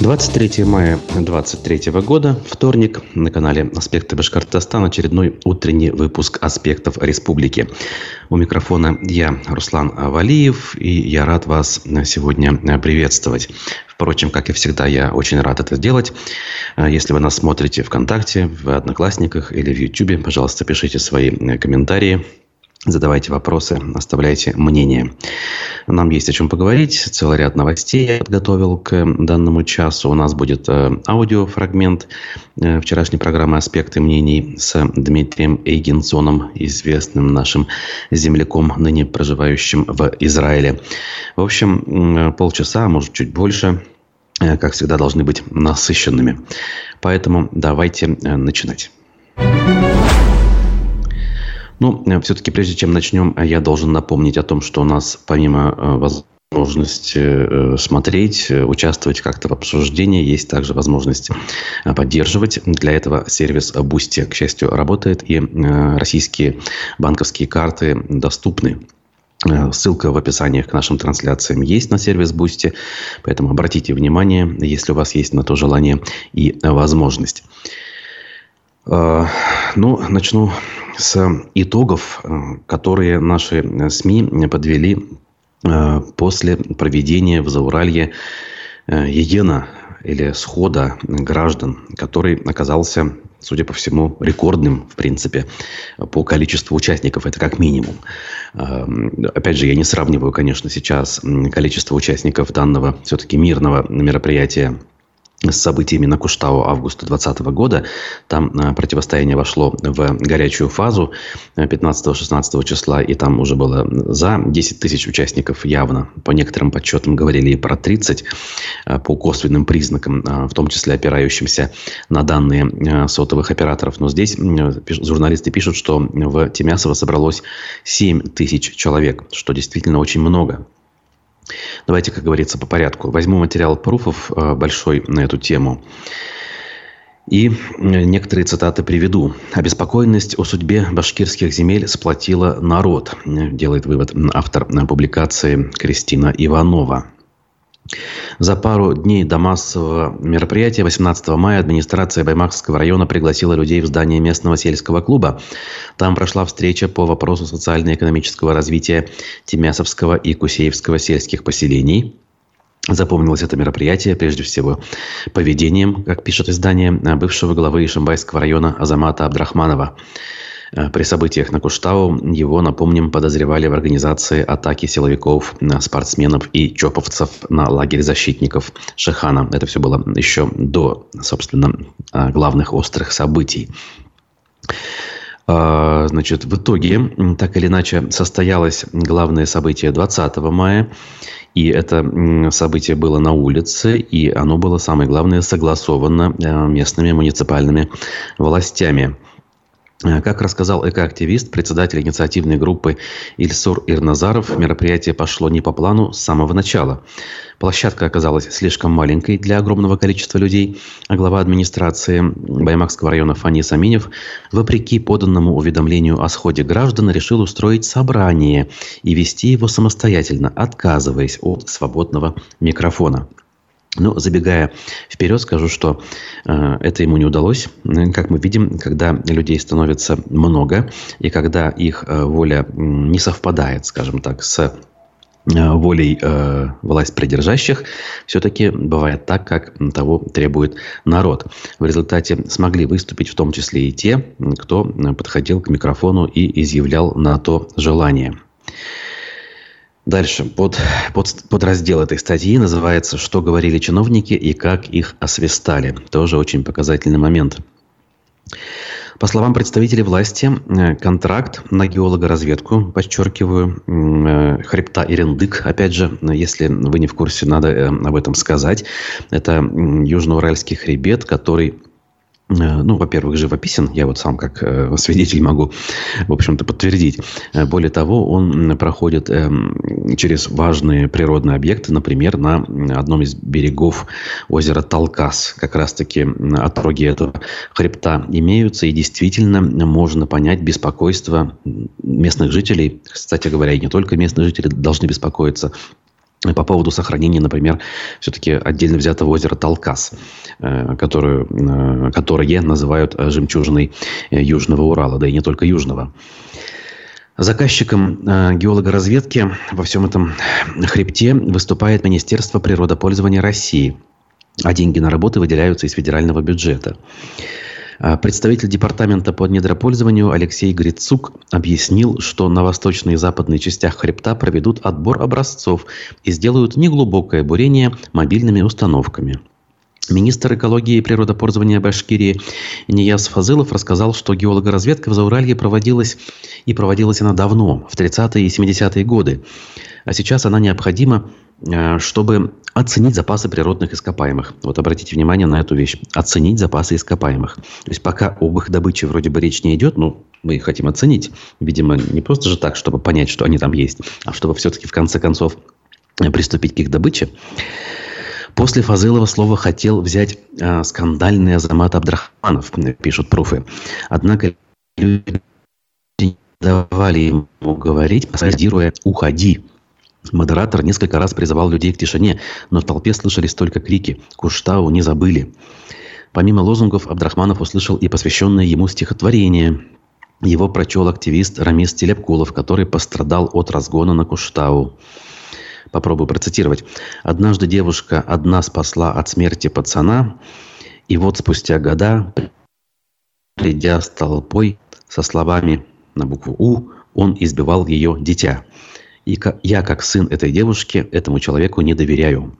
23 мая 2023 года, вторник, на канале «Аспекты Башкортостана» очередной утренний выпуск «Аспектов Республики». У микрофона я, Руслан Валиев, и я рад вас сегодня приветствовать. Впрочем, как и всегда, я очень рад это сделать. Если вы нас смотрите ВКонтакте, в Одноклассниках или в Ютубе, пожалуйста, пишите свои комментарии, Задавайте вопросы, оставляйте мнение. Нам есть о чем поговорить. Целый ряд новостей я подготовил к данному часу. У нас будет э, аудиофрагмент э, вчерашней программы «Аспекты мнений» с Дмитрием Эйгенсоном, известным нашим земляком, ныне проживающим в Израиле. В общем, полчаса, может, чуть больше, э, как всегда, должны быть насыщенными. Поэтому давайте начинать. Ну, э, все-таки прежде чем начнем, э, я должен напомнить о том, что у нас помимо э, возможности смотреть, участвовать как-то в обсуждении. Есть также возможность поддерживать. Для этого сервис Boosty, к счастью, работает, и российские банковские карты доступны. Ссылка в описании к нашим трансляциям есть на сервис Boosty, поэтому обратите внимание, если у вас есть на то желание и возможность. Ну, начну с итогов, э, которые наши э, СМИ подвели э, после проведения в Зауралье едино или схода граждан, который оказался, судя по всему, рекордным, в принципе, по количеству участников. Это как минимум. Опять же, я не сравниваю, конечно, сейчас количество участников данного все-таки мирного мероприятия с событиями на Куштау августа 2020 года. Там э, противостояние вошло в горячую фазу 15-16 числа, и там уже было за 10 тысяч участников явно. По некоторым подсчетам говорили и про 30 э, по косвенным признакам, в том числе опирающимся на данные сотовых операторов. Но здесь журналисты пишут, что в Тимясово собралось 7 тысяч человек, что действительно очень много. Давайте, как говорится, по порядку. Возьму материал пруфов э, большой на эту тему. И э, некоторые цитаты приведу. «Обеспокоенность о судьбе башкирских земель сплотила народ», делает вывод автор публикации Кристина Иванова. За пару дней до массового мероприятия 18 мая администрация Баймакского района пригласила людей в здание местного сельского клуба. Там прошла встреча по вопросу социально-экономического развития Тимясовского и Кусеевского сельских поселений. Запомнилось это мероприятие прежде всего поведением, как пишет издание, бывшего главы Ишимбайского района Азамата Абдрахманова. Э, при событиях на Куштау его, напомним, подозревали в организации атаки силовиков, спортсменов и чоповцев на лагерь защитников Шихана. Это все было еще до, собственно, э, главных острых событий. Э, значит, в итоге, так или иначе, состоялось главное событие 20 мая. И это событие было на улице, и оно было, самое главное, согласовано местными муниципальными властями. Э, как рассказал экоактивист, председатель инициативной группы Ильсур Ирназаров, мероприятие пошло не по плану с самого начала. Площадка оказалась слишком маленькой для огромного количества людей, а глава администрации Баймакского района Фанис Аминев, вопреки поданному уведомлению о сходе граждан, решил устроить собрание и вести его самостоятельно, отказываясь от свободного микрофона. Но забегая вперед, скажу, что э, это ему не удалось. Как мы видим, когда людей становится много, и когда их э, воля не совпадает, скажем так, с э, волей э, власть придержащих, все-таки бывает так, как того требует народ. В результате смогли выступить в том числе и те, кто подходил к микрофону и изъявлял на то желание. Дальше, под, под, под раздел этой статьи называется «Что говорили чиновники и как их освистали». Тоже очень показательный момент. По словам представителей власти, э, контракт на геологоразведку, подчеркиваю, э, хребта Ирендык, опять же, если вы не в курсе, надо э, об этом сказать. Это южноуральский хребет, который Э, ну, во-первых, живописен. Я вот сам как э, свидетель могу, в общем-то, подтвердить. Э, более того, он проходит э, через важные природные объекты. Например, на одном из берегов озера Талкас. Как раз-таки отроги этого хребта имеются. И действительно можно понять беспокойство местных жителей. Кстати говоря, и не только местные жители должны беспокоиться по поводу сохранения, например, все-таки отдельно взятого озера Талкас, э, которое, э, которое называют жемчужиной Южного Урала, да и не только Южного. Заказчиком геологоразведки во всем этом хребте выступает Министерство природопользования России, а деньги на работы выделяются из федерального бюджета. А, представитель департамента по недропользованию Алексей Грицук объяснил, что на восточной и западной частях хребта проведут отбор образцов и сделают неглубокое бурение мобильными установками. Министр экологии и природопользования Башкирии Нияз Фазылов рассказал, что геологоразведка в Зауралье проводилась, и проводилась она давно, в 30-е и 70-е годы. А сейчас она необходима чтобы оценить запасы природных ископаемых. Вот обратите внимание на эту вещь. Оценить запасы ископаемых. То есть пока об их добыче вроде бы речь не идет, ну, мы их хотим оценить. Видимо, не просто же так, чтобы понять, что они там есть, а чтобы все-таки в конце концов приступить к их добыче. После Фазылова слово хотел взять э, скандальный Азамат Абдрахманов, пишут пруфы. Однако люди давали ему говорить, пародируя «Уходи». Модератор несколько раз призывал людей к тишине, но в толпе слышались только крики «Куштау не забыли!». Помимо лозунгов, Абдрахманов услышал и посвященное ему стихотворение. Его прочел активист Рамис Телепкулов, который пострадал от разгона на Куштау. Попробую процитировать. «Однажды девушка одна спасла от смерти пацана, и вот спустя года, придя с толпой со словами на букву «У», он избивал ее дитя». И я, как сын этой девушки, этому человеку не доверяю.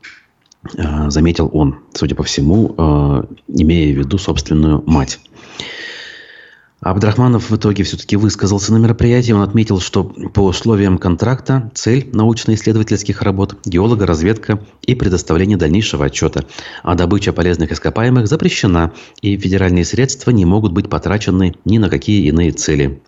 А, заметил он, судя по всему, а, имея в виду собственную мать. Абдрахманов в итоге все-таки высказался на мероприятии. Он отметил, что по условиям контракта цель научно-исследовательских работ, геолога, разведка и предоставление дальнейшего отчета. А добыча полезных ископаемых запрещена, и федеральные средства не могут быть потрачены ни на какие иные цели.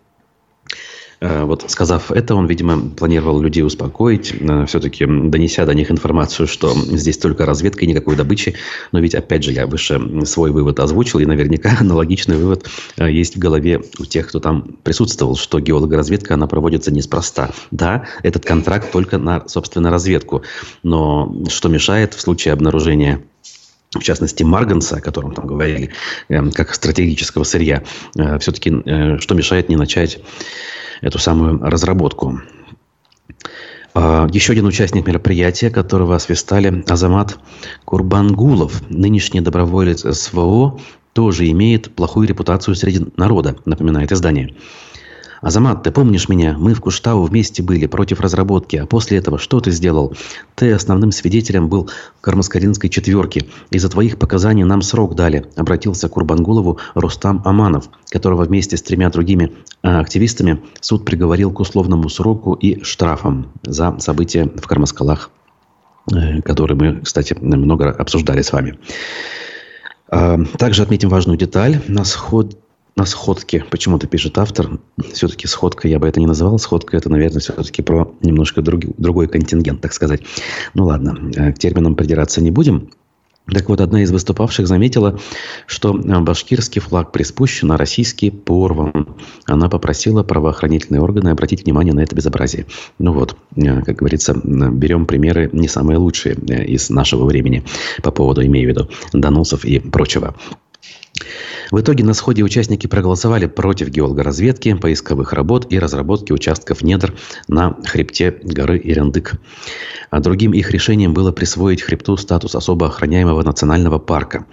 Э, вот сказав это, он, видимо, планировал людей успокоить, э, все-таки донеся до них информацию, что здесь только разведка и никакой добычи. Но ведь, опять же, я выше свой вывод озвучил, и наверняка аналогичный вывод э, есть в голове у тех, кто там присутствовал, что геологоразведка, она проводится неспроста. Да, этот контракт только на, собственно, разведку. Но что мешает в случае обнаружения в частности, Марганса, о котором там говорили, как стратегического сырья, все-таки что мешает не начать эту самую разработку. А, еще один участник мероприятия, которого освистали, Азамат Курбангулов, нынешний доброволец СВО, тоже имеет плохую репутацию среди народа, напоминает издание. «Азамат, ты помнишь меня? Мы в Куштау вместе были против разработки. А после этого что ты сделал? Ты основным свидетелем был Кармаскаринской четверки. Из-за твоих показаний нам срок дали», – обратился к Курбангулову Рустам Аманов, которого вместе с тремя другими а, активистами суд приговорил к условному сроку и штрафам за события в Кармаскалах, э, которые мы, кстати, много обсуждали с вами. А, также отметим важную деталь. На сход на сходке, почему-то пишет автор, все-таки сходка, я бы это не называл, сходка это, наверное, все-таки про немножко друг, другой контингент, так сказать. Ну ладно, э, к терминам придираться не будем. Так вот, одна из выступавших заметила, что э, башкирский флаг приспущен, а российский порван. Она попросила правоохранительные органы обратить внимание на это безобразие. Ну вот, э, как говорится, берем примеры не самые лучшие из нашего времени по поводу, имею в виду, доносов и прочего. В итоге на сходе участники проголосовали против геологоразведки, поисковых работ и разработки участков недр на хребте горы Ирендык. А другим их решением было присвоить хребту статус особо охраняемого национального парка.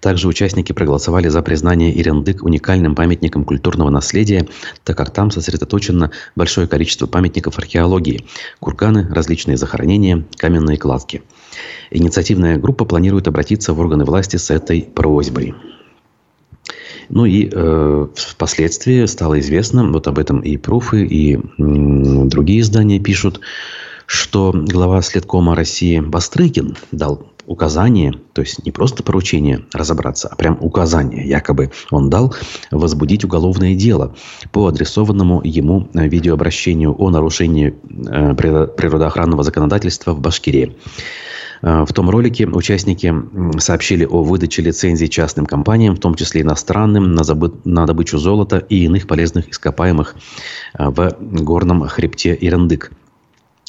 Также участники проголосовали за признание Ирендык уникальным памятником культурного наследия, так как там сосредоточено большое количество памятников археологии – курганы, различные захоронения, каменные кладки. Инициативная группа планирует обратиться в органы власти с этой просьбой. Ну и э, впоследствии стало известно, вот об этом и Пруфы, и м, другие издания пишут, что глава Следкома России Бастрыкин дал указание, то есть не просто поручение разобраться, а прям указание, якобы он дал возбудить уголовное дело по адресованному ему видеообращению о нарушении э, природоохранного законодательства в Башкирии. Э, в том ролике участники сообщили о выдаче лицензий частным компаниям, в том числе иностранным, на, забы... на добычу золота и иных полезных ископаемых э, в горном хребте Ирандык.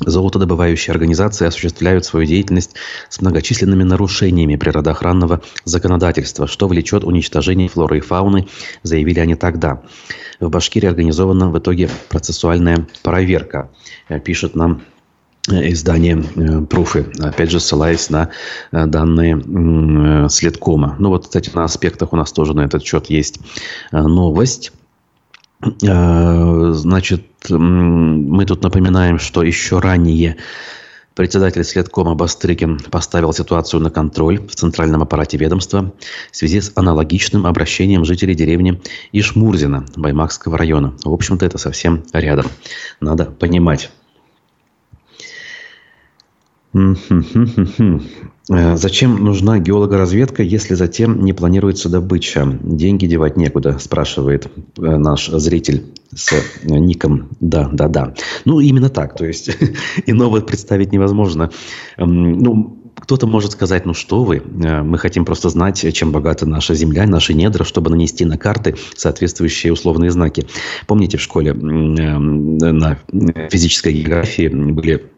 Золотодобывающие организации осуществляют свою деятельность с многочисленными нарушениями природоохранного законодательства, что влечет уничтожение флоры и фауны, заявили они тогда. В Башкирии организована в итоге процессуальная проверка, э, пишет нам издание э, Пруфы, опять же ссылаясь на данные Следкома. Ну вот, кстати, на аспектах у нас тоже на этот счет есть новость. Значит, мы тут напоминаем, что еще ранее председатель Следкома Бастрыкин поставил ситуацию на контроль в центральном аппарате ведомства в связи с аналогичным обращением жителей деревни Ишмурзина Баймакского района. В общем-то, это совсем рядом. Надо понимать. Э, зачем нужна геологоразведка, если затем не планируется добыча? Деньги девать некуда, спрашивает э, наш зритель с э, ником «Да, да, да». Ну, именно так. То есть, иного представить невозможно. Эм, ну, кто-то может сказать, ну что вы, мы хотим просто знать, чем богата наша земля, наши недра, чтобы нанести на карты соответствующие условные знаки. Помните, в школе на физической географии были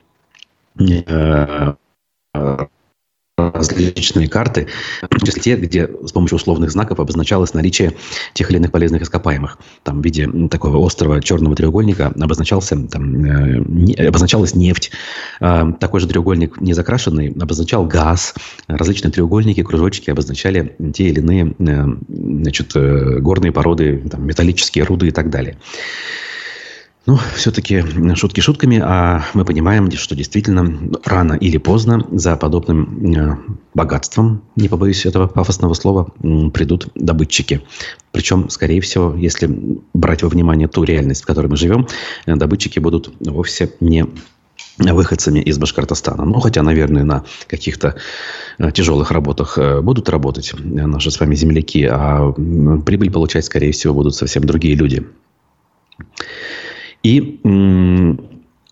различные карты, в числе те, где с помощью условных знаков обозначалось наличие тех или иных полезных ископаемых. Там в виде такого острого черного треугольника обозначался, там, э, не, обозначалась нефть. Э, такой же треугольник не закрашенный обозначал газ. Различные треугольники, кружочки обозначали те или иные э, значит, э, горные породы, там, металлические руды и так далее. Ну, все-таки шутки шутками, а мы понимаем, что действительно рано или поздно за подобным э, богатством, не побоюсь этого пафосного слова, придут добытчики. Причем, скорее всего, если брать во внимание ту реальность, в которой мы живем, э, добытчики будут вовсе не выходцами из Башкортостана. Ну, хотя, наверное, на каких-то э, тяжелых работах будут работать наши с вами земляки, а прибыль получать, скорее всего, будут совсем другие люди. И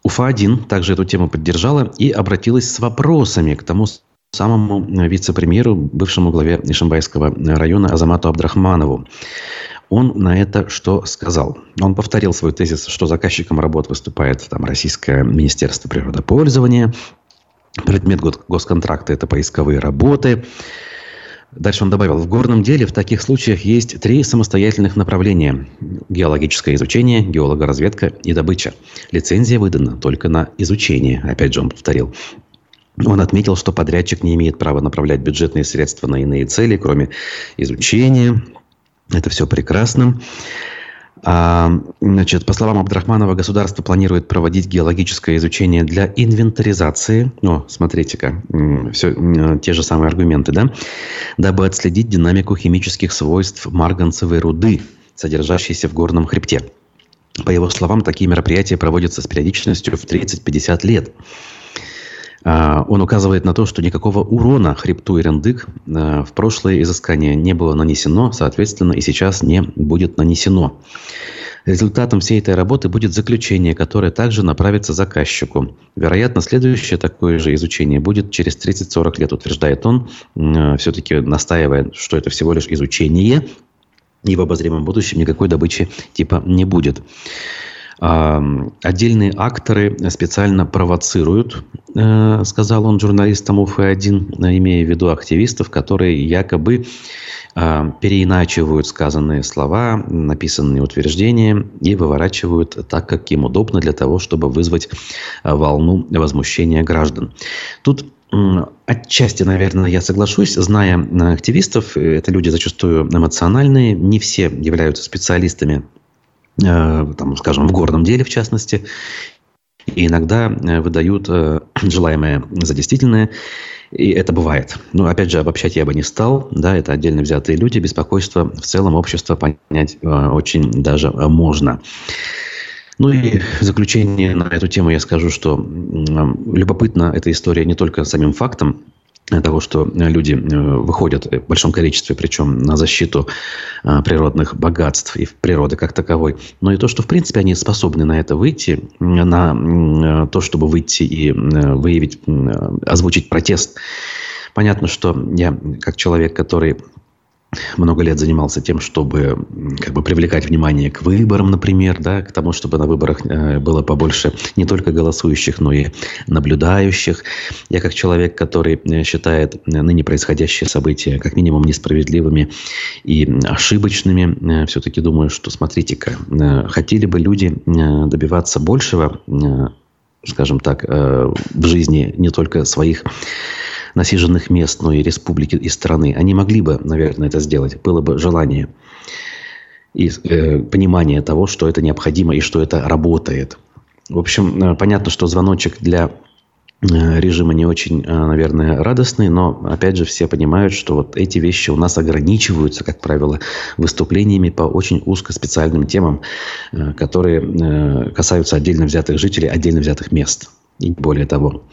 УФА-1 также эту тему поддержала и обратилась с вопросами к тому самому вице-премьеру, бывшему главе Ишимбайского района Азамату Абдрахманову. Он на это что сказал? Он повторил свой тезис, что заказчиком работ выступает там, Российское Министерство природопользования. Предмет госконтракта – это поисковые работы. Дальше он добавил, в горном деле в таких случаях есть три самостоятельных направления. Геологическое изучение, геологоразведка и добыча. Лицензия выдана только на изучение, опять же он повторил. Он отметил, что подрядчик не имеет права направлять бюджетные средства на иные цели, кроме изучения. Это все прекрасно. А, значит, по словам Абдрахманова, государство планирует проводить геологическое изучение для инвентаризации. О, смотрите-ка, все те же самые аргументы, да? Дабы отследить динамику химических свойств марганцевой руды, содержащейся в горном хребте. По его словам, такие мероприятия проводятся с периодичностью в 30-50 лет. А, он указывает на то, что никакого урона хребту Ирендык а, в прошлое изыскание не было нанесено, соответственно, и сейчас не будет нанесено. Результатом всей этой работы будет заключение, которое также направится заказчику. Вероятно, следующее такое же изучение будет через 30-40 лет, утверждает он, а, все-таки настаивая, что это всего лишь изучение, и в обозримом будущем никакой добычи типа не будет. Отдельные акторы специально провоцируют, э, сказал он журналистам УФ-1, имея в виду активистов, которые якобы а, переиначивают сказанные слова, написанные утверждения и выворачивают так, как им удобно для того, чтобы вызвать волну возмущения граждан. Тут Отчасти, наверное, я соглашусь. Зная активистов, это люди зачастую эмоциональные, не все являются специалистами Э, там, скажем, в горном деле, в частности, и иногда э, выдают э, желаемое за действительное, и это бывает. Но, опять же, обобщать я бы не стал. Да, это отдельно взятые люди. Беспокойство в целом общества понять очень даже можно. Ну и в заключение на эту тему я скажу, что любопытна эта история не только самим фактом, того, что люди э, выходят в большом количестве, причем на защиту э, природных богатств и природы как таковой, но и то, что, в принципе, они способны на это выйти, на э, то, чтобы выйти и выявить, озвучить протест. Понятно, что я, как человек, который много лет занимался тем, чтобы как бы привлекать внимание к выборам, например, да, к тому, чтобы на выборах э, было побольше не только голосующих, но и наблюдающих. Я как человек, который э, считает э, ныне происходящие события как минимум несправедливыми и ошибочными, все-таки думаю, что смотрите-ка, хотели бы люди добиваться большего, скажем так, в жизни не только своих насиженных мест, но и республики, и страны, они могли бы, наверное, это сделать. Было бы желание и э, понимание того, что это необходимо и что это работает. В общем, э, понятно, что звоночек для э, режима не очень, э, наверное, радостный, но, опять же, все понимают, что вот эти вещи у нас ограничиваются, как правило, выступлениями по очень узкоспециальным темам, которые касаются отдельно взятых жителей, отдельно взятых мест. И более того,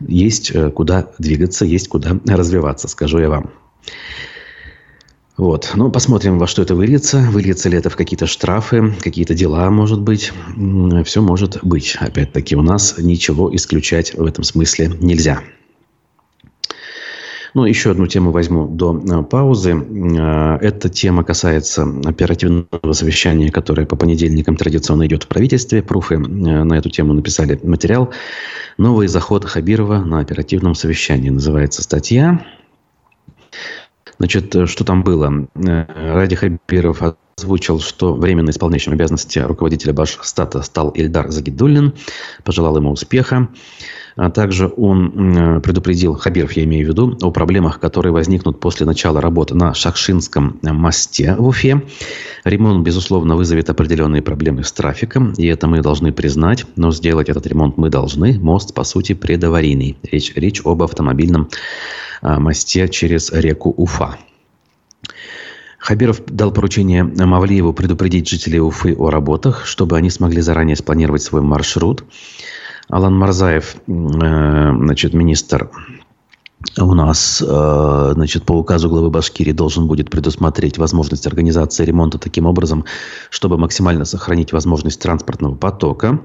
есть э, куда двигаться, есть куда развиваться, скажу я вам. Вот. Ну, посмотрим, во что это выльется. Выльется ли это в какие-то штрафы, какие-то дела, может быть. Все может быть. Опять-таки, у нас ничего исключать в этом смысле нельзя. Ну, еще одну тему возьму до э, паузы. Э, эта тема касается оперативного совещания, которое по понедельникам традиционно идет в правительстве. Пруфы э, на эту тему написали материал. Новый заход Хабирова на оперативном совещании. Называется статья. Значит, что там было? Ради Хабиров озвучил, что временно исполняющим обязанности руководителя Башстата стал Ильдар Загидуллин. Пожелал ему успеха. А также он предупредил, Хабиров я имею в виду, о проблемах, которые возникнут после начала работы на Шахшинском мосте в Уфе. Ремонт, безусловно, вызовет определенные проблемы с трафиком, и это мы должны признать, но сделать этот ремонт мы должны. Мост, по сути, предаварийный. Речь, речь об автомобильном а, мосте через реку Уфа. Хабиров дал поручение Мавлиеву предупредить жителей Уфы о работах, чтобы они смогли заранее спланировать свой маршрут. Алан Марзаев, э, значит, министр у нас, э, значит, по указу главы Башкирии должен будет предусмотреть возможность организации ремонта таким образом, чтобы максимально сохранить возможность транспортного потока.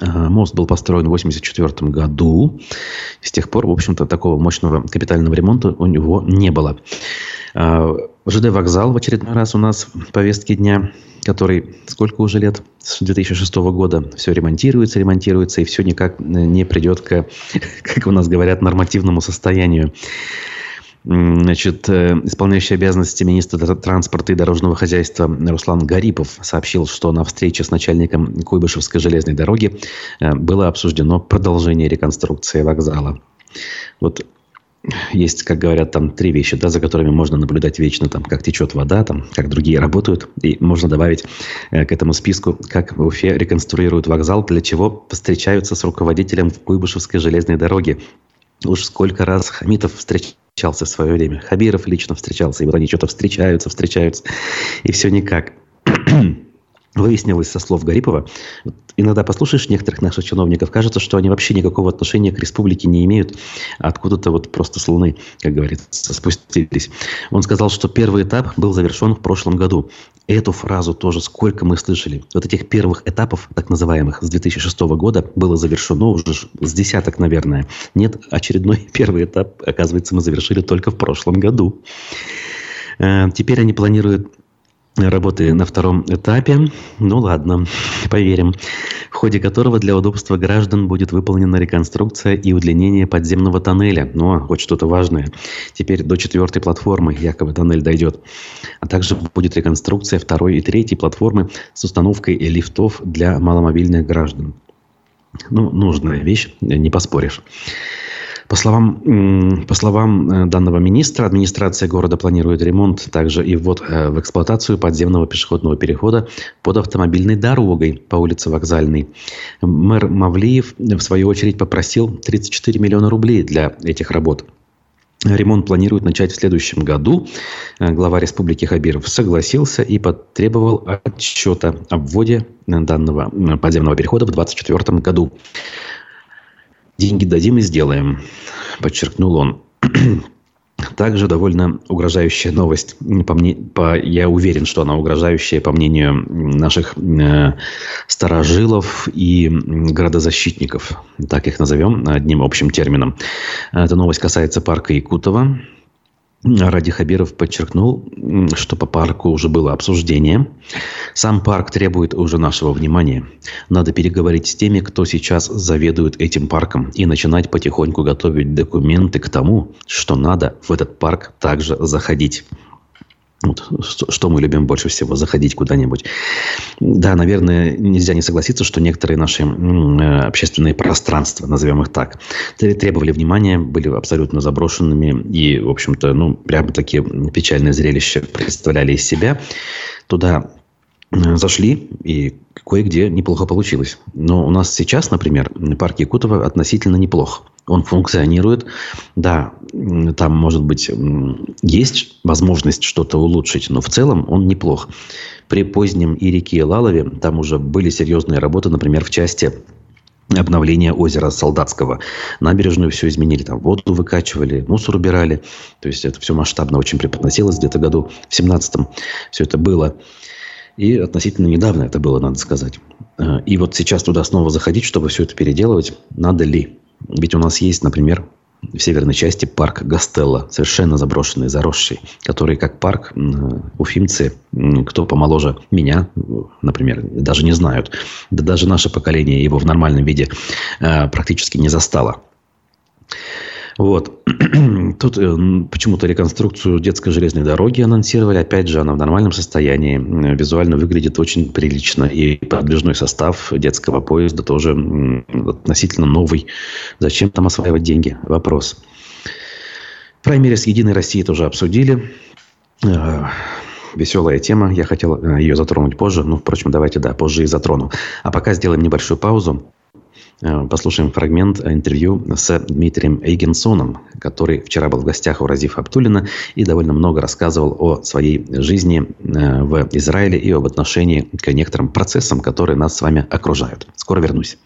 Э, мост был построен в 1984 году. С тех пор, в общем-то, такого мощного капитального ремонта у него не было. ЖД вокзал в очередной раз у нас в повестке дня который сколько уже лет, с 2006 года, все ремонтируется, ремонтируется, и все никак не придет к, как у нас говорят, нормативному состоянию. Значит, э, исполняющий обязанности министра транспорта и дорожного хозяйства Руслан Гарипов сообщил, что на встрече с начальником Куйбышевской железной дороги э, было обсуждено продолжение реконструкции вокзала. Вот есть, как говорят, там три вещи, да, за которыми можно наблюдать вечно, там, как течет вода, там, как другие работают. И можно добавить э, к этому списку, как в Уфе реконструируют вокзал, для чего встречаются с руководителем Куйбышевской железной дороги. Уж сколько раз Хамитов встречался в свое время. Хабиров лично встречался. И вот они что-то встречаются, встречаются. И все никак. Выяснилось со слов Гарипова, иногда послушаешь некоторых наших чиновников, кажется, что они вообще никакого отношения к республике не имеют, а откуда-то вот просто с Луны, как говорится, спустились. Он сказал, что первый этап был завершен в прошлом году. Эту фразу тоже сколько мы слышали. Вот этих первых этапов, так называемых, с 2006 года было завершено уже с десяток, наверное. Нет, очередной первый этап, оказывается, мы завершили только в прошлом году. Э, теперь они планируют работы на втором этапе. Ну ладно, поверим. В ходе которого для удобства граждан будет выполнена реконструкция и удлинение подземного тоннеля. Ну, хоть что-то важное. Теперь до четвертой платформы якобы тоннель дойдет. А также будет реконструкция второй и третьей платформы с установкой лифтов для маломобильных граждан. Ну, нужная вещь, не поспоришь. По словам, по словам э, данного министра, администрация города планирует ремонт также и ввод э, в эксплуатацию подземного пешеходного перехода под автомобильной дорогой по улице Вокзальной. Мэр Мавлиев, в свою очередь, попросил 34 миллиона рублей для этих работ. Ремонт планируют начать в следующем году. Э, глава республики Хабиров согласился и потребовал отчета о вводе данного подземного перехода в 2024 году. Деньги дадим и сделаем, подчеркнул он. Также довольно угрожающая новость. По мне, по, я уверен, что она угрожающая, по мнению наших э, старожилов и градозащитников. Так их назовем одним общим термином. Эта новость касается парка Якутова. Ради Хабиров подчеркнул, что по парку уже было обсуждение. Сам парк требует уже нашего внимания. Надо переговорить с теми, кто сейчас заведует этим парком, и начинать потихоньку готовить документы к тому, что надо в этот парк также заходить. Вот, что мы любим больше всего, заходить куда-нибудь. Да, наверное, нельзя не согласиться, что некоторые наши э, общественные пространства, назовем их так, требовали внимания, были абсолютно заброшенными и, в общем-то, ну, прямо такие печальные зрелища представляли из себя. Туда зашли, и кое-где неплохо получилось. Но у нас сейчас, например, парк Якутова относительно неплох он функционирует. Да, там, может быть, есть возможность что-то улучшить, но в целом он неплох. При позднем и Лалове там уже были серьезные работы, например, в части обновления озера Солдатского. Набережную все изменили, там воду выкачивали, мусор убирали. То есть это все масштабно очень преподносилось где-то году в 17-м. Все это было. И относительно недавно это было, надо сказать. Э, и вот сейчас туда снова заходить, чтобы все это переделывать, надо ли? Ведь у нас есть, например, в северной части парк Гастелло, совершенно заброшенный, заросший, который как парк уфимцы, кто помоложе меня, например, даже не знают. Да даже наше поколение его в нормальном виде э, практически не застало. Вот. Тут э, почему-то реконструкцию детской железной дороги анонсировали. Опять же, она в нормальном состоянии. Визуально выглядит очень прилично. И подвижной состав детского поезда тоже относительно новый. Зачем там осваивать деньги? Вопрос. Праймере с «Единой Россией» тоже обсудили. Э, веселая тема. Я хотел э, ее затронуть позже. Ну, впрочем, давайте, да, позже и затрону. А пока сделаем небольшую паузу. Э, послушаем фрагмент интервью с Дмитрием Эйгенсоном, который вчера был в гостях у Разифа Аптулина и довольно много рассказывал о своей жизни э, в Израиле и об отношении к некоторым процессам, которые нас с вами окружают. Скоро вернусь.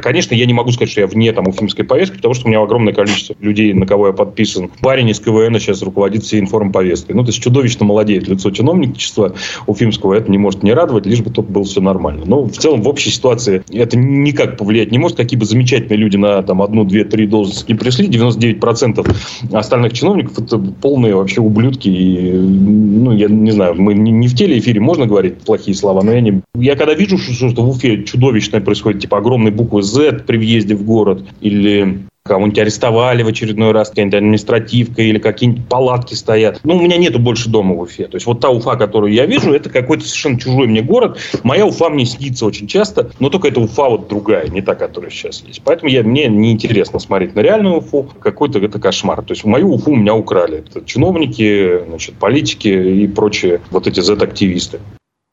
Конечно, я не могу сказать, что я вне там уфимской повестки, потому что у меня огромное количество людей, на кого я подписан. Парень из КВН сейчас руководит всей информповесткой. Ну, то есть чудовищно молодеет лицо чиновничества уфимского. Это не может не радовать, лишь бы тут было все нормально. Но в целом в общей ситуации это никак повлиять не может. Какие бы замечательные люди на там, одну, две, три должности не пришли, 99% остальных чиновников это полные вообще ублюдки. И, ну, я не знаю, мы не, не в телеэфире можно говорить плохие слова, но я не... Я когда вижу, что, что в Уфе чудовищное происходит, типа огромные буквы Z при въезде в город, или кого-нибудь арестовали в очередной раз, какая-нибудь административка или какие-нибудь палатки стоят. Ну, у меня нету больше дома в Уфе. То есть, вот та Уфа, которую я вижу, это какой-то совершенно чужой мне город. Моя Уфа мне снится очень часто, но только эта Уфа вот другая, не та, которая сейчас есть. Поэтому я, мне неинтересно смотреть на реальную Уфу. Какой-то это кошмар. То есть, мою Уфу меня украли. Это чиновники, значит, политики и прочие вот эти Z-активисты.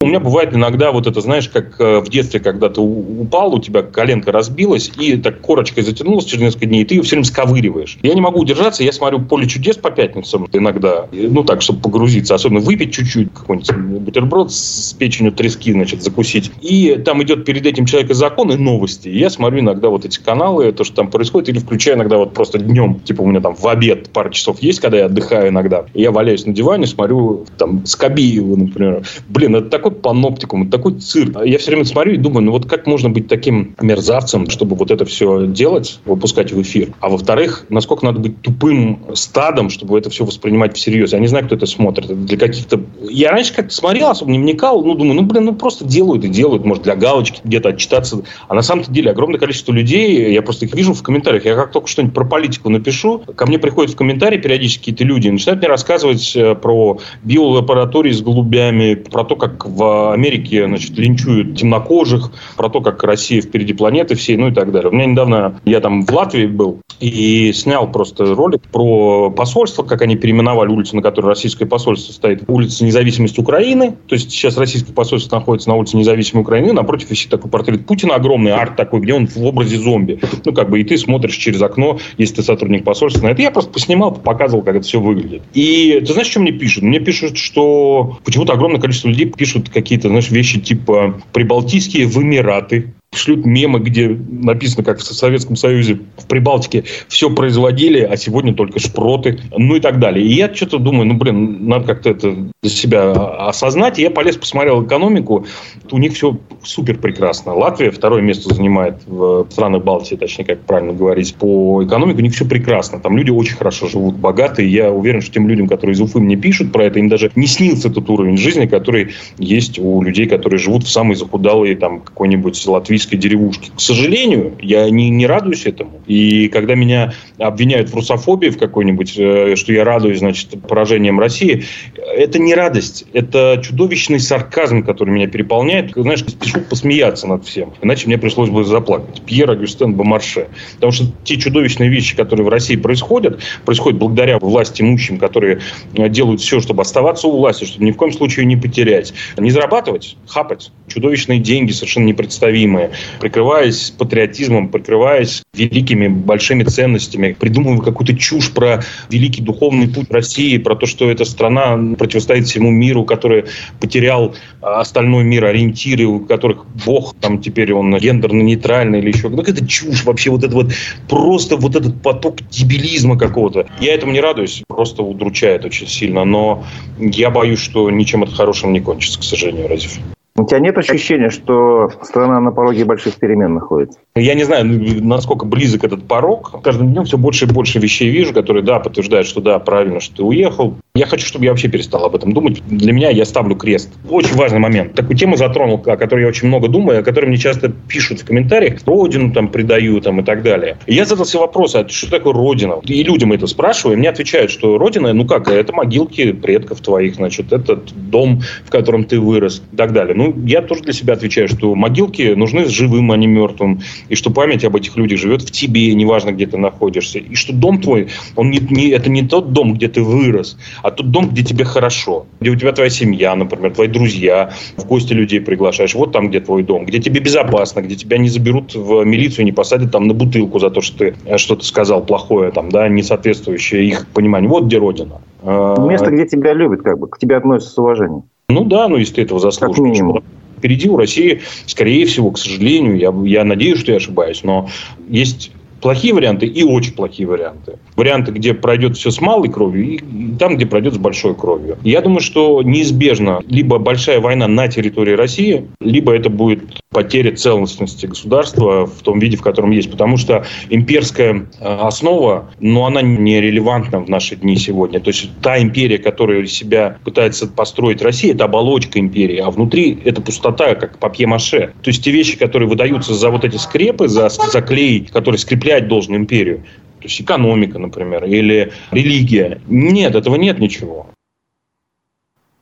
У меня бывает иногда вот это, знаешь, как э, в детстве, когда ты упал, у тебя коленка разбилась, и так корочкой затянулась через несколько дней, и ты ее все время сковыриваешь. Я не могу удержаться, я смотрю «Поле чудес» по пятницам иногда, ну так, чтобы погрузиться, особенно выпить чуть-чуть, какой-нибудь бутерброд с печенью трески, значит, закусить. И там идет перед этим человек из закона и новости. И я смотрю иногда вот эти каналы, то, что там происходит, или включаю иногда вот просто днем, типа у меня там в обед пару часов есть, когда я отдыхаю иногда. И я валяюсь на диване, смотрю там Скобиева, например. Блин, это такой паноптикум, такой цирк. Я все время смотрю и думаю, ну вот как можно быть таким мерзавцем, чтобы вот это все делать, выпускать в эфир. А во-вторых, насколько надо быть тупым стадом, чтобы это все воспринимать всерьез. Я не знаю, кто это смотрит. Для каких-то... Я раньше как-то смотрел, особо не вникал, ну, думаю, ну, блин, ну, просто делают и делают, может, для галочки где-то отчитаться. А на самом-то деле огромное количество людей, я просто их вижу в комментариях, я как только что-нибудь про политику напишу, ко мне приходят в комментарии периодически какие-то люди, начинают мне рассказывать э, про биолаборатории с голубями, про то, как в Америке значит, линчуют темнокожих, про то, как Россия впереди планеты всей, ну и так далее. У меня недавно, я там в Латвии был и снял просто ролик про посольство, как они переименовали улицу, на которой российское посольство стоит, улица независимости Украины. То есть сейчас российское посольство находится на улице независимой Украины, напротив висит такой портрет Путина, огромный арт такой, где он в образе зомби. Ну, как бы и ты смотришь через окно, если ты сотрудник посольства на это. Я просто поснимал, показывал, как это все выглядит. И ты знаешь, что мне пишут? Мне пишут, что почему-то огромное количество людей пишут какие-то, знаешь, вещи типа «Прибалтийские в Эмираты», шлют мемы, где написано, как в Советском Союзе, в Прибалтике все производили, а сегодня только шпроты, ну и так далее. И я что-то думаю, ну, блин, надо как-то это для себя осознать. И я полез, посмотрел экономику. У них все супер прекрасно. Латвия второе место занимает в странах Балтии, точнее, как правильно говорить, по экономике. У них все прекрасно. Там люди очень хорошо живут, богатые. Я уверен, что тем людям, которые из Уфы мне пишут про это, им даже не снился этот уровень жизни, который есть у людей, которые живут в самой захудалой там какой-нибудь латвийской деревушке. К сожалению, я не, не радуюсь этому. И когда меня обвиняют в русофобии в какой-нибудь, э, что я радуюсь, значит, поражением России, это не радость, это чудовищный сарказм, который меня переполняет. Знаешь, спешу посмеяться над всем, иначе мне пришлось бы заплакать. Пьер Агюстен Бомарше. Потому что те чудовищные вещи, которые в России происходят, происходят благодаря власть имущим, которые э, делают все, чтобы оставаться у власти, чтобы ни в коем случае не потерять. Не зарабатывать, хапать. Чудовищные деньги, совершенно непредставимые прикрываясь патриотизмом, прикрываясь великими большими ценностями, придумывая какую-то чушь про великий духовный путь России, про то, что эта страна противостоит всему миру, который потерял а, остальной мир, ориентиры, у которых Бог там теперь он гендерно-нейтральный или еще. Ну, это чушь вообще, вот это вот просто вот этот поток дебилизма какого-то. Я этому не радуюсь, просто удручает очень сильно, но я боюсь, что ничем это хорошим не кончится, к сожалению, Разив. У тебя нет ощущения, что страна на пороге больших перемен находится? Я не знаю, насколько близок этот порог. Каждым днем все больше и больше вещей вижу, которые, да, подтверждают, что да, правильно, что ты уехал. Я хочу, чтобы я вообще перестал об этом думать. Для меня я ставлю крест. Очень важный момент. Такую тему затронул, о которой я очень много думаю, о которой мне часто пишут в комментариях. Родину там предаю там, и так далее. Я задался вопросом, а что такое Родина? И людям это спрашиваю, и мне отвечают, что Родина, ну как, это могилки предков твоих, значит, этот дом, в котором ты вырос и так далее. Ну, я тоже для себя отвечаю, что могилки нужны с живым, а не мертвым. И что память об этих людях живет в тебе, неважно, где ты находишься. И что дом твой, он не, не, это не тот дом, где ты вырос, а тот дом, где тебе хорошо, где у тебя твоя семья, например, твои друзья, в гости людей приглашаешь, вот там, где твой дом, где тебе безопасно, где тебя не заберут в милицию, не посадят там на бутылку за то, что ты э, что-то сказал плохое, там, да, не соответствующее их пониманию. Вот где Родина. А, Место, где тебя любят, как бы, к тебе относятся с уважением. Ну да, ну если ты этого заслуживаешь. Впереди у России, скорее всего, к сожалению, я, я надеюсь, что я ошибаюсь, но есть плохие варианты и очень плохие варианты. Варианты, где пройдет все с малой кровью, и там, где пройдет с большой кровью. Я думаю, что неизбежно либо большая война на территории России, либо это будет потеря целостности государства в том виде, в котором есть. Потому что имперская э, основа, ну, она не релевантна в наши дни сегодня. То есть та империя, которая себя пытается построить Россия, это оболочка империи, а внутри это пустота, как папье-маше. То есть те вещи, которые выдаются за вот эти скрепы, за, за клей, который скреплять должен империю, то есть экономика, например, или религия. Нет, этого нет ничего.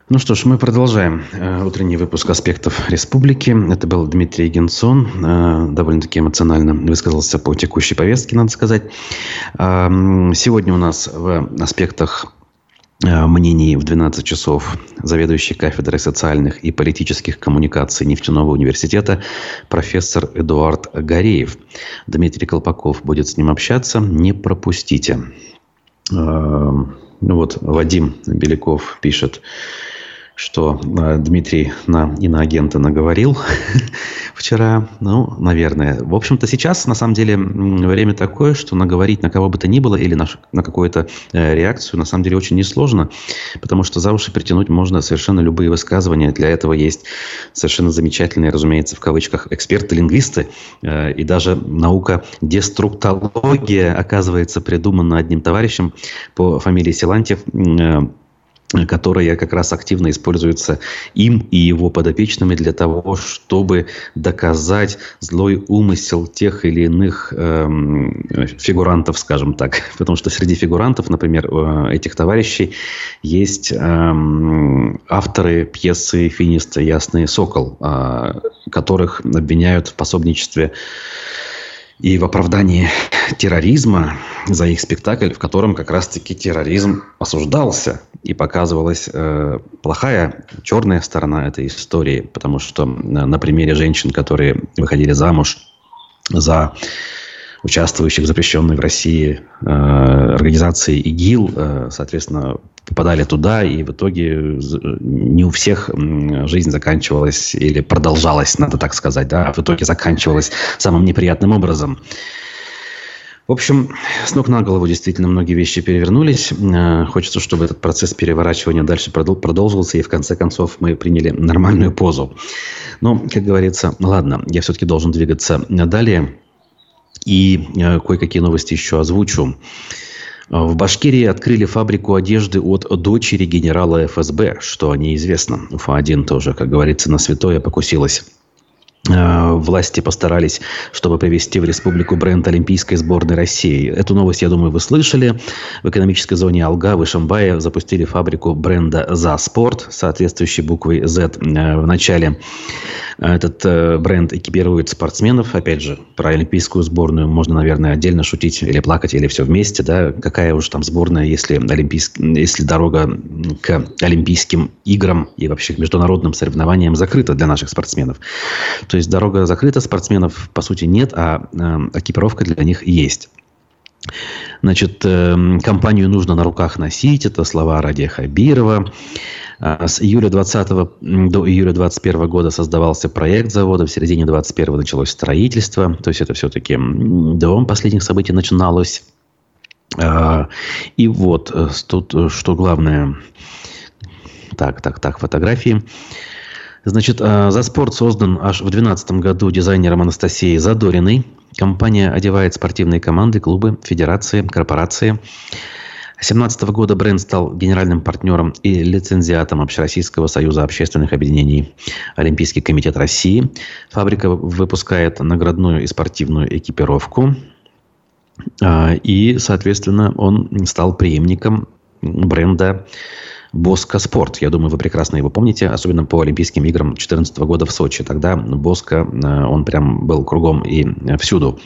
Ну что ж, мы продолжаем э, утренний выпуск «Аспектов республики». Это был Дмитрий Генсон. Э, довольно-таки эмоционально высказался по текущей повестке, надо сказать. Э, сегодня у нас в «Аспектах мнений в 12 часов заведующий кафедрой социальных и политических коммуникаций нефтяного университета профессор Эдуард Гореев. Дмитрий Колпаков будет с ним общаться. Не пропустите. Э, вот Вадим Беляков пишет что э, Дмитрий на иноагента наговорил вчера. Ну, наверное. В общем-то, сейчас, на самом деле, время такое, что наговорить на кого бы то ни было или на, на какую-то э, реакцию, на самом деле, очень несложно, потому что за уши притянуть можно совершенно любые высказывания. Для этого есть совершенно замечательные, разумеется, в кавычках, эксперты-лингвисты. Э, и даже наука деструктология, оказывается, придумана одним товарищем по фамилии Силантьев э, – которая как раз активно используется им и его подопечными для того, чтобы доказать злой умысел тех или иных эм, фигурантов, скажем так. Потому что среди фигурантов, например, э, этих товарищей есть эм, авторы пьесы финиста «Ясный сокол», э, которых обвиняют в пособничестве и в оправдании терроризма за их спектакль, в котором как раз-таки терроризм осуждался и показывалась э, плохая, черная сторона этой истории, потому что на, на примере женщин, которые выходили замуж за участвующих в запрещенной в России э, организации ИГИЛ, э, соответственно, попадали туда, и в итоге не у всех жизнь заканчивалась или продолжалась, надо так сказать, да, а в итоге заканчивалась самым неприятным образом. В общем, с ног на голову действительно многие вещи перевернулись. Э, хочется, чтобы этот процесс переворачивания дальше продолжился, и в конце концов мы приняли нормальную позу. Но, как говорится, ладно, я все-таки должен двигаться далее. И э, кое-какие новости еще озвучу. В Башкирии открыли фабрику одежды от дочери генерала ФСБ, что неизвестно. Уфа-1 тоже, как говорится, на святое покусилась. Э, власти постарались, чтобы привести в республику бренд Олимпийской сборной России. Эту новость, я думаю, вы слышали. В экономической зоне Алга в Ишимбае запустили фабрику бренда «За спорт», соответствующей буквой «З» э, в начале. Этот э, бренд экипирует спортсменов. Опять же, про олимпийскую сборную можно, наверное, отдельно шутить или плакать, или все вместе. Да? Какая уж там сборная, если, олимпийск... если дорога к Олимпийским играм и вообще к международным соревнованиям закрыта для наших спортсменов. То есть дорога закрыта, спортсменов по сути нет, а э, экипировка для них есть. Значит, э, компанию нужно на руках носить. Это слова Радия Хабирова. А, с июля 20 до июля 21 года создавался проект завода. В середине 21 началось строительство. То есть это все-таки дом последних событий начиналось. А, и вот э, тут э, что главное. Так, так, так, фотографии. Значит, а, за спорт создан аж в 2012 году дизайнером Анастасией Задориной. Компания одевает спортивные команды, клубы, федерации, корпорации. 2017 года бренд стал генеральным партнером и лицензиатом Общероссийского союза общественных объединений Олимпийский комитет России. Фабрика выпускает наградную и спортивную экипировку. А, и, соответственно, он стал преемником бренда Боска Спорт. Я думаю, вы прекрасно его помните, особенно по Олимпийским играм 2014 года в Сочи. Тогда Боска, а, он прям был кругом и всюду.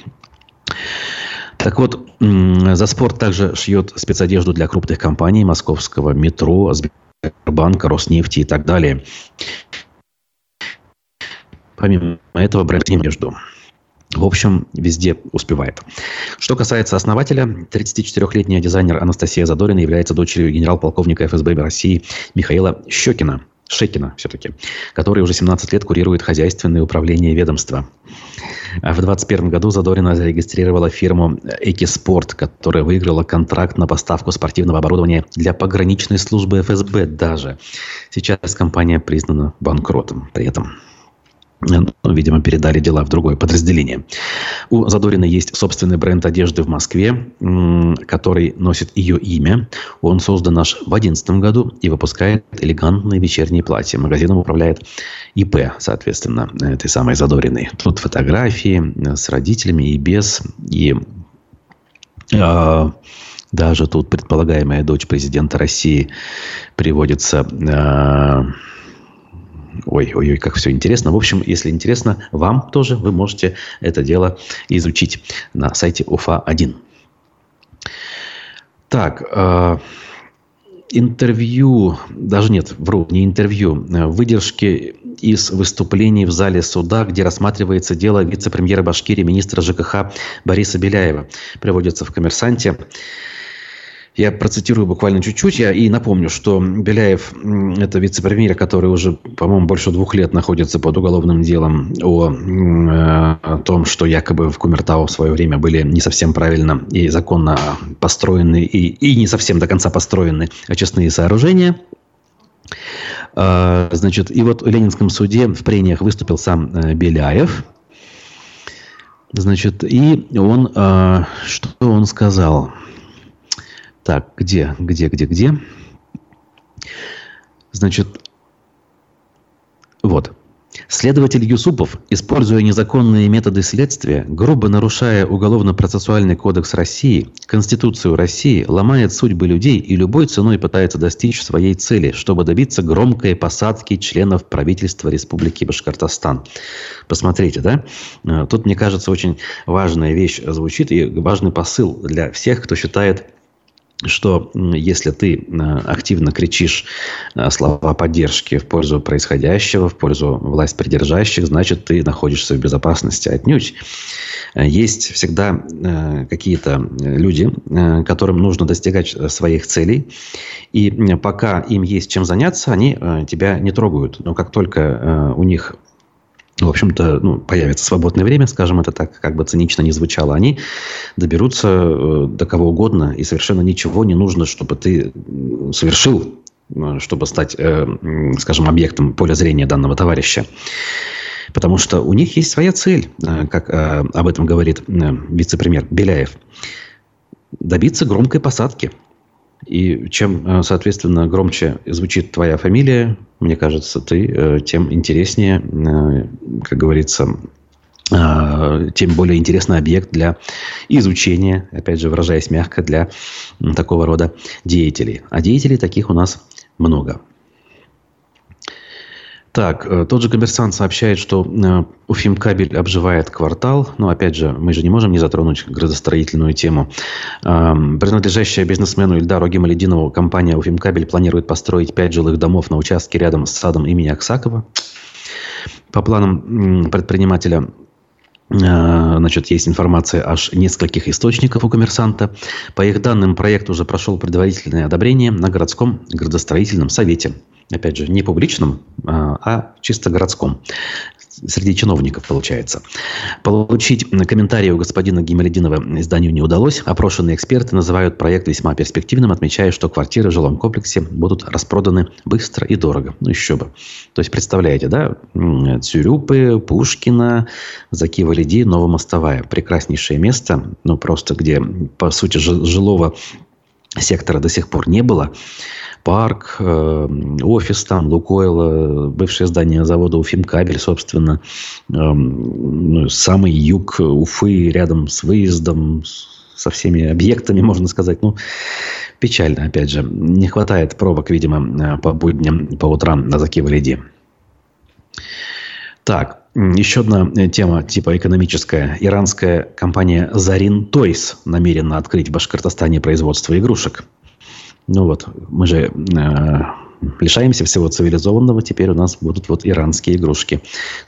Так вот, за спорт также шьет спецодежду для крупных компаний московского метро, Сбербанка, Роснефти и так далее. Помимо этого, бренд одежду. В общем, везде успевает. Что касается основателя, 34-летняя дизайнер Анастасия Задорина является дочерью генерал-полковника ФСБ России Михаила Щекина. Шекина все-таки, который уже 17 лет курирует хозяйственное управление ведомства. А в 2021 году Задорина зарегистрировала фирму «Экиспорт», которая выиграла контракт на поставку спортивного оборудования для пограничной службы ФСБ даже. Сейчас компания признана банкротом при этом. Ну, видимо, передали дела в другое подразделение. У Задорина есть собственный бренд одежды в Москве, который носит ее имя. Он создан аж в 2011 году и выпускает элегантные вечерние платья. Магазином управляет ИП, соответственно, этой самой Задориной. Тут фотографии с родителями и без. И э, даже тут предполагаемая дочь президента России приводится... Э, Ой, ой, ой, как все интересно. В общем, если интересно вам тоже, вы можете это дело изучить на сайте УФА-1. Так, э, интервью, даже нет, вру, не интервью, э, выдержки из выступлений в зале суда, где рассматривается дело вице-премьера Башкирии, министра ЖКХ Бориса Беляева. Приводится в «Коммерсанте». Я процитирую буквально чуть-чуть я и напомню, что Беляев – это вице-премьер, который уже, по-моему, больше двух лет находится под уголовным делом о, э, о том, что якобы в Кумертау в свое время были не совсем правильно и законно построены и, и не совсем до конца построены очистные сооружения. А, значит, и вот в Ленинском суде в прениях выступил сам э, Беляев. Значит, и он, а, что он сказал? Так, где, где, где, где? Значит, вот. Следователь Юсупов, используя незаконные методы следствия, грубо нарушая Уголовно-процессуальный кодекс России, Конституцию России, ломает судьбы людей и любой ценой пытается достичь своей цели, чтобы добиться громкой посадки членов правительства Республики Башкортостан. Посмотрите, да? Э, тут, мне кажется, очень важная вещь звучит и важный посыл для всех, кто считает что если ты э, активно кричишь э, слова поддержки в пользу происходящего, в пользу власть придержащих, значит, ты находишься в безопасности. Отнюдь. Э, есть всегда какие-то люди, которым нужно достигать своих целей, и пока им есть чем заняться, они тебя не трогают. Но как только у них в общем-то, ну, появится свободное время, скажем это так, как бы цинично не звучало, они доберутся э, до кого угодно, и совершенно ничего не нужно, чтобы ты совершил, э, чтобы стать, э, скажем, объектом поля зрения данного товарища. Потому что у них есть своя цель, как об этом говорит вице-премьер Беляев. Добиться громкой посадки – и чем, э, соответственно, громче звучит твоя фамилия, мне кажется, ты э, тем интереснее, э, как говорится, тем более интересный объект для изучения, опять же, выражаясь мягко, для такого рода деятелей. А деятелей таких у нас много. Так, э, тот же коммерсант сообщает, что э, Уфимкабель обживает квартал. Но, опять же, мы же не можем не затронуть градостроительную тему. Принадлежащая бизнесмену Ильдару Гималединову компания Уфимкабель планирует построить пять жилых домов на участке рядом с садом имени Аксакова. По планам предпринимателя Значит, есть информация аж нескольких источников у коммерсанта. По их данным, проект уже прошел предварительное одобрение на городском градостроительном совете опять же, не публичном, а, а чисто городском, среди чиновников, получается. Получить комментарии у господина Гималединова изданию не удалось. Опрошенные эксперты называют проект весьма перспективным, отмечая, что квартиры в жилом комплексе будут распроданы быстро и дорого. Ну, еще бы. То есть, представляете, да? Цюрюпы, Пушкина, Закива-Лиди, Новомостовая. Прекраснейшее место, ну, просто где, по сути, жилого сектора до сих пор не было парк, э, офис там, Лукойл, бывшее здание завода Уфимкабель, собственно, эм, ну, самый юг Уфы, рядом с выездом, со всеми объектами, можно сказать. Ну, печально, опять же. Не хватает пробок, видимо, по будням, по утрам на Закива-Леди. Так, еще одна тема типа экономическая. Иранская компания Зарин Тойс намерена открыть в Башкортостане производство игрушек. Ну вот, мы же э, лишаемся всего цивилизованного, теперь у нас будут вот иранские игрушки.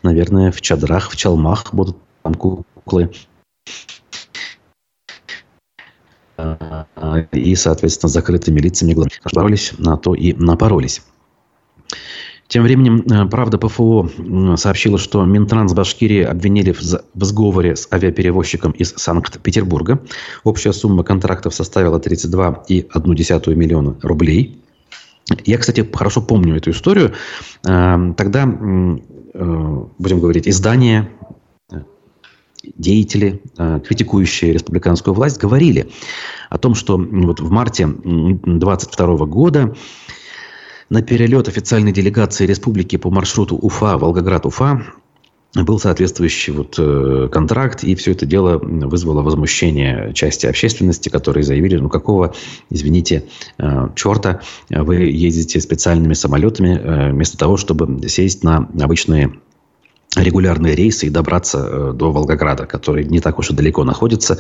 Наверное, в чадрах, в чалмах будут там куклы. И, соответственно, закрытыми лицами боролись на то и напоролись. Тем временем э, «Правда ПФО» сообщила, что Минтранс Башкирии обвинили в сговоре с авиаперевозчиком из Санкт-Петербурга. Общая сумма контрактов составила 32,1 миллиона рублей. Я, кстати, хорошо помню эту историю. Э, тогда, э, будем говорить, издание деятели, критикующие республиканскую власть, говорили о том, что вот в марте 2022 года на перелет официальной делегации республики по маршруту Уфа, Волгоград-Уфа был соответствующий вот, э, контракт, и все это дело вызвало возмущение части общественности, которые заявили, ну какого, извините, э, черта вы ездите специальными самолетами э, вместо того, чтобы сесть на обычные регулярные рейсы и добраться э, до Волгограда, который не так уж и далеко находится.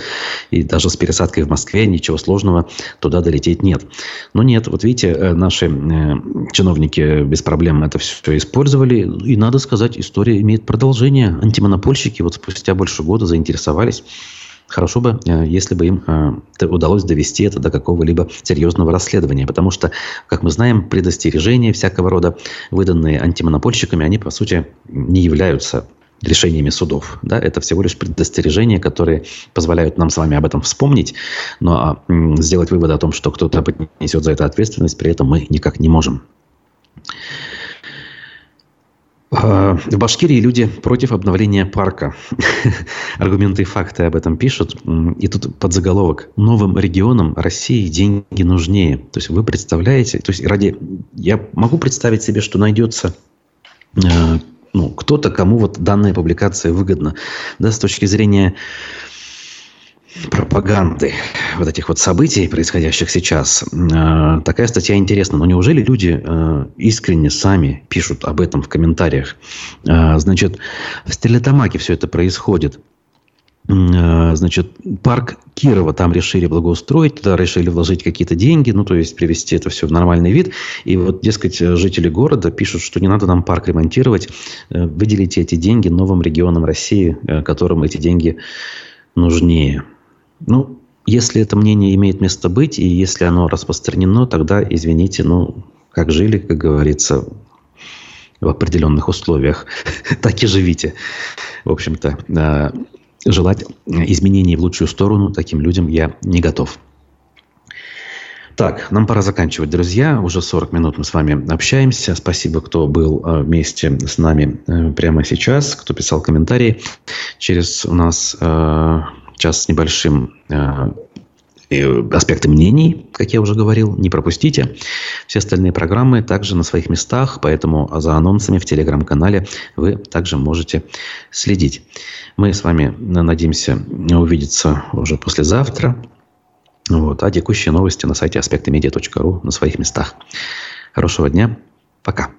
И даже с пересадкой в Москве ничего сложного туда долететь нет. Но нет, вот видите, э, наши э, чиновники без проблем это все использовали. И надо сказать, история имеет продолжение. Антимонопольщики вот спустя больше года заинтересовались Хорошо бы, э, если бы им э, удалось довести это до какого-либо серьезного расследования, потому что, как мы знаем, предостережения всякого рода, выданные антимонопольщиками, они, по сути, не являются решениями судов. Да? Это всего лишь предостережения, которые позволяют нам с вами об этом вспомнить, но сделать вывод о том, что кто-то несет за это ответственность, при этом мы никак не можем. А, в Башкирии люди против обновления парка. Аргументы и факты об этом пишут. И тут под заголовок. Новым регионам России деньги нужнее. То есть вы представляете, то есть ради... Я могу представить себе, что найдется э, ну, кто-то, кому вот данная публикация выгодна. Да, с точки зрения пропаганды вот этих вот событий, происходящих сейчас. Э, такая статья интересна. Но неужели люди э, искренне сами пишут об этом в комментариях? Э, значит, в Стерлитамаке все это происходит. Значит, парк Кирова там решили благоустроить, туда решили вложить какие-то деньги, ну, то есть привести это все в нормальный вид. И вот, дескать, жители города пишут, что не надо нам парк ремонтировать, выделите эти деньги новым регионам России, которым эти деньги нужнее. Ну, если это мнение имеет место быть, и если оно распространено, тогда, извините, ну, как жили, как говорится, в определенных условиях, так и живите. В общем-то, желать изменений в лучшую сторону таким людям я не готов. Так, нам пора заканчивать, друзья. Уже 40 минут мы с вами общаемся. Спасибо, кто был э, вместе с нами э, прямо сейчас, кто писал комментарии. Через у нас э, час с небольшим аспекты мнений, как я уже говорил, не пропустите. Все остальные программы также на своих местах, поэтому за анонсами в телеграм-канале вы также можете следить. Мы с вами надеемся увидеться уже послезавтра. Вот. А текущие новости на сайте аспектымедиа.ру на своих местах. Хорошего дня. Пока.